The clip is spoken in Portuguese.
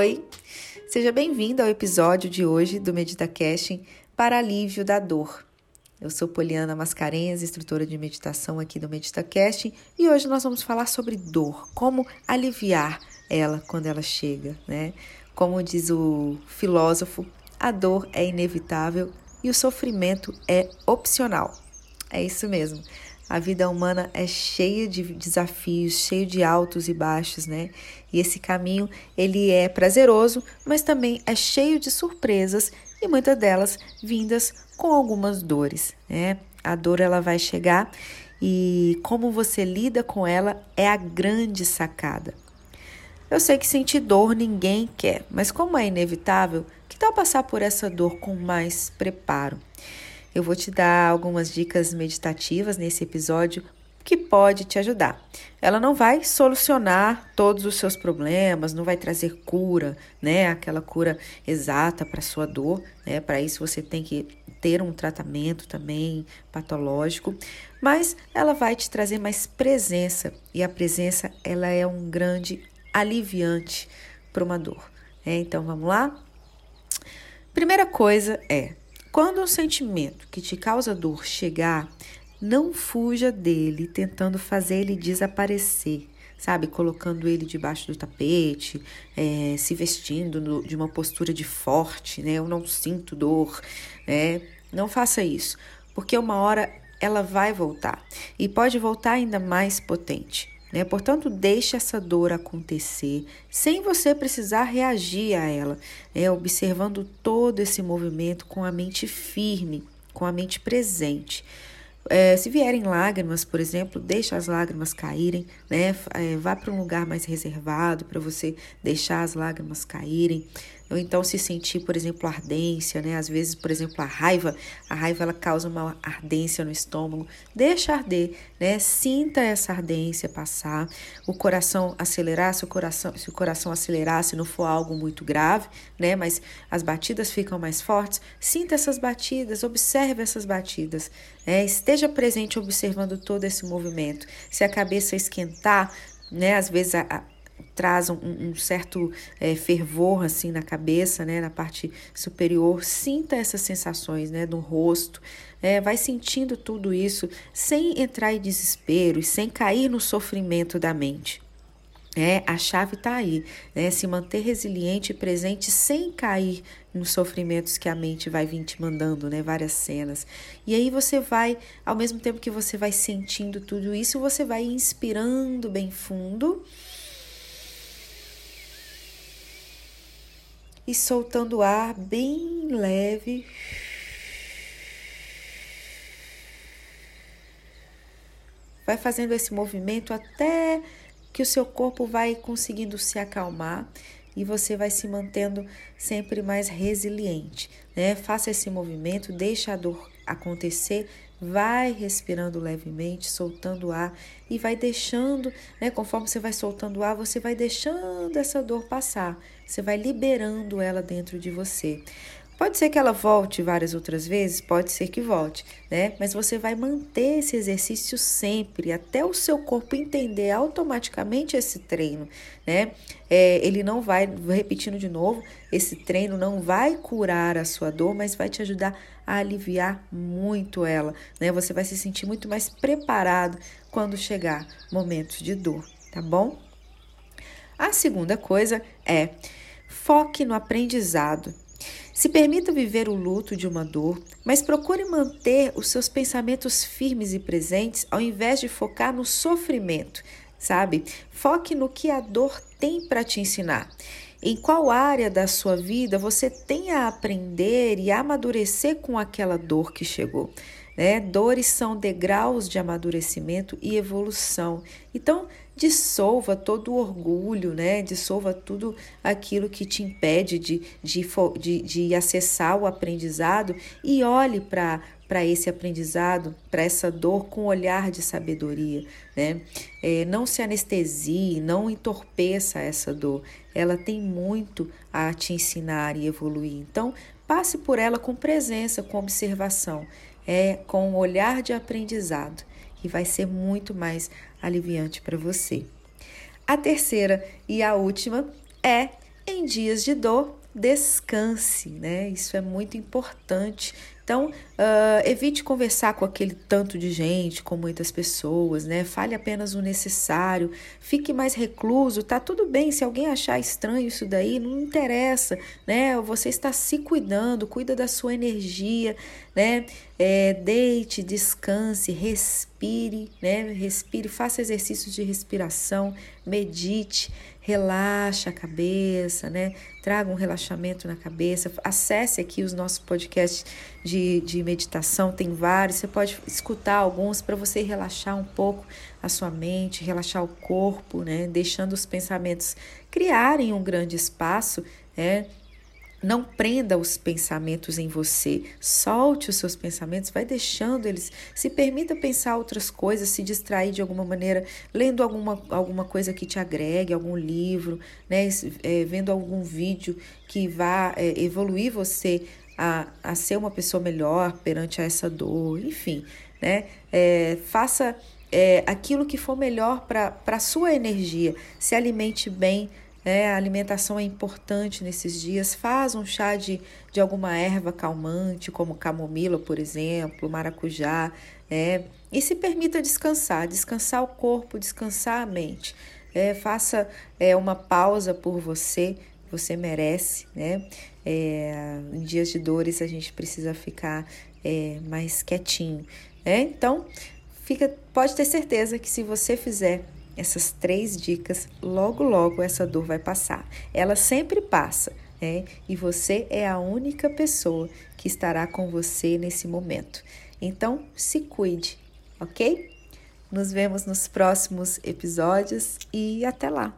Oi! Seja bem-vindo ao episódio de hoje do MeditaCast para alívio da dor. Eu sou Poliana Mascarenhas, instrutora de meditação aqui do MeditaCast, e hoje nós vamos falar sobre dor, como aliviar ela quando ela chega, né? Como diz o filósofo, a dor é inevitável e o sofrimento é opcional. É isso mesmo. A vida humana é cheia de desafios, cheio de altos e baixos, né? E esse caminho, ele é prazeroso, mas também é cheio de surpresas e muitas delas vindas com algumas dores, né? A dor ela vai chegar e como você lida com ela é a grande sacada. Eu sei que sentir dor ninguém quer, mas como é inevitável, que tal passar por essa dor com mais preparo? Eu vou te dar algumas dicas meditativas nesse episódio que pode te ajudar. Ela não vai solucionar todos os seus problemas, não vai trazer cura, né? Aquela cura exata para sua dor, né? Para isso você tem que ter um tratamento também patológico, mas ela vai te trazer mais presença e a presença ela é um grande aliviante para uma dor. Né? Então vamos lá. Primeira coisa é quando um sentimento que te causa dor chegar, não fuja dele tentando fazer ele desaparecer, sabe? Colocando ele debaixo do tapete, é, se vestindo no, de uma postura de forte, né? Eu não sinto dor, né? Não faça isso, porque uma hora ela vai voltar e pode voltar ainda mais potente. Né? Portanto, deixe essa dor acontecer sem você precisar reagir a ela, né? observando todo esse movimento com a mente firme, com a mente presente. É, se vierem lágrimas, por exemplo, deixe as lágrimas caírem, né? É, vá para um lugar mais reservado para você deixar as lágrimas caírem. Ou então se sentir, por exemplo, ardência, né? Às vezes, por exemplo, a raiva, a raiva ela causa uma ardência no estômago. Deixa arder, né? Sinta essa ardência passar. O coração acelerar, se o coração, se o coração acelerar, se não for algo muito grave, né? Mas as batidas ficam mais fortes. Sinta essas batidas, observe essas batidas. Né? Esteja presente observando todo esse movimento. Se a cabeça esquentar, né? Às vezes a, traz um, um certo é, fervor assim na cabeça, né, na parte superior. Sinta essas sensações, né, no rosto. É, vai sentindo tudo isso sem entrar em desespero e sem cair no sofrimento da mente. É, a chave está aí, né? Se manter resiliente e presente sem cair nos sofrimentos que a mente vai vir te mandando, né? Várias cenas. E aí você vai, ao mesmo tempo que você vai sentindo tudo isso, você vai inspirando bem fundo e soltando ar bem leve. Vai fazendo esse movimento até que o seu corpo vai conseguindo se acalmar e você vai se mantendo sempre mais resiliente, né? Faça esse movimento, deixa a dor acontecer, vai respirando levemente, soltando o ar e vai deixando, né? Conforme você vai soltando o ar, você vai deixando essa dor passar, você vai liberando ela dentro de você. Pode ser que ela volte várias outras vezes, pode ser que volte, né? Mas você vai manter esse exercício sempre, até o seu corpo entender automaticamente esse treino, né? É, ele não vai, repetindo de novo, esse treino não vai curar a sua dor, mas vai te ajudar a aliviar muito ela, né? Você vai se sentir muito mais preparado quando chegar momentos de dor, tá bom? A segunda coisa é foque no aprendizado. Se permita viver o luto de uma dor, mas procure manter os seus pensamentos firmes e presentes ao invés de focar no sofrimento, sabe? Foque no que a dor tem para te ensinar. Em qual área da sua vida você tem a aprender e amadurecer com aquela dor que chegou. Né? Dores são degraus de amadurecimento e evolução. Então, dissolva todo o orgulho, né? Dissolva tudo aquilo que te impede de, de, de, de acessar o aprendizado e olhe para para esse aprendizado, para essa dor com olhar de sabedoria, né? É, não se anestesie, não entorpeça essa dor. Ela tem muito a te ensinar e evoluir. Então, passe por ela com presença, com observação, é com olhar de aprendizado e vai ser muito mais aliviante para você. A terceira e a última é em dias de dor, descanse, né? Isso é muito importante. Então, uh, evite conversar com aquele tanto de gente, com muitas pessoas, né? Fale apenas o necessário, fique mais recluso, tá tudo bem. Se alguém achar estranho isso daí, não interessa, né? Você está se cuidando, cuida da sua energia, né? É, deite, descanse, respire, né? Respire, faça exercícios de respiração, medite relaxa a cabeça, né? Traga um relaxamento na cabeça. Acesse aqui os nossos podcasts de, de meditação, tem vários. Você pode escutar alguns para você relaxar um pouco a sua mente, relaxar o corpo, né? Deixando os pensamentos criarem um grande espaço, né? Não prenda os pensamentos em você, solte os seus pensamentos, vai deixando eles. Se permita pensar outras coisas, se distrair de alguma maneira, lendo alguma, alguma coisa que te agregue, algum livro, né? É, vendo algum vídeo que vá é, evoluir você a, a ser uma pessoa melhor perante essa dor, enfim, né? É, faça é, aquilo que for melhor para a sua energia, se alimente bem é, a alimentação é importante nesses dias. Faz um chá de, de alguma erva calmante, como camomila, por exemplo, maracujá. É, e se permita descansar, descansar o corpo, descansar a mente. É, faça é, uma pausa por você, você merece. Né? É, em dias de dores a gente precisa ficar é, mais quietinho. Né? Então, fica, pode ter certeza que se você fizer essas três dicas, logo logo essa dor vai passar. Ela sempre passa, né? E você é a única pessoa que estará com você nesse momento. Então, se cuide, ok? Nos vemos nos próximos episódios e até lá!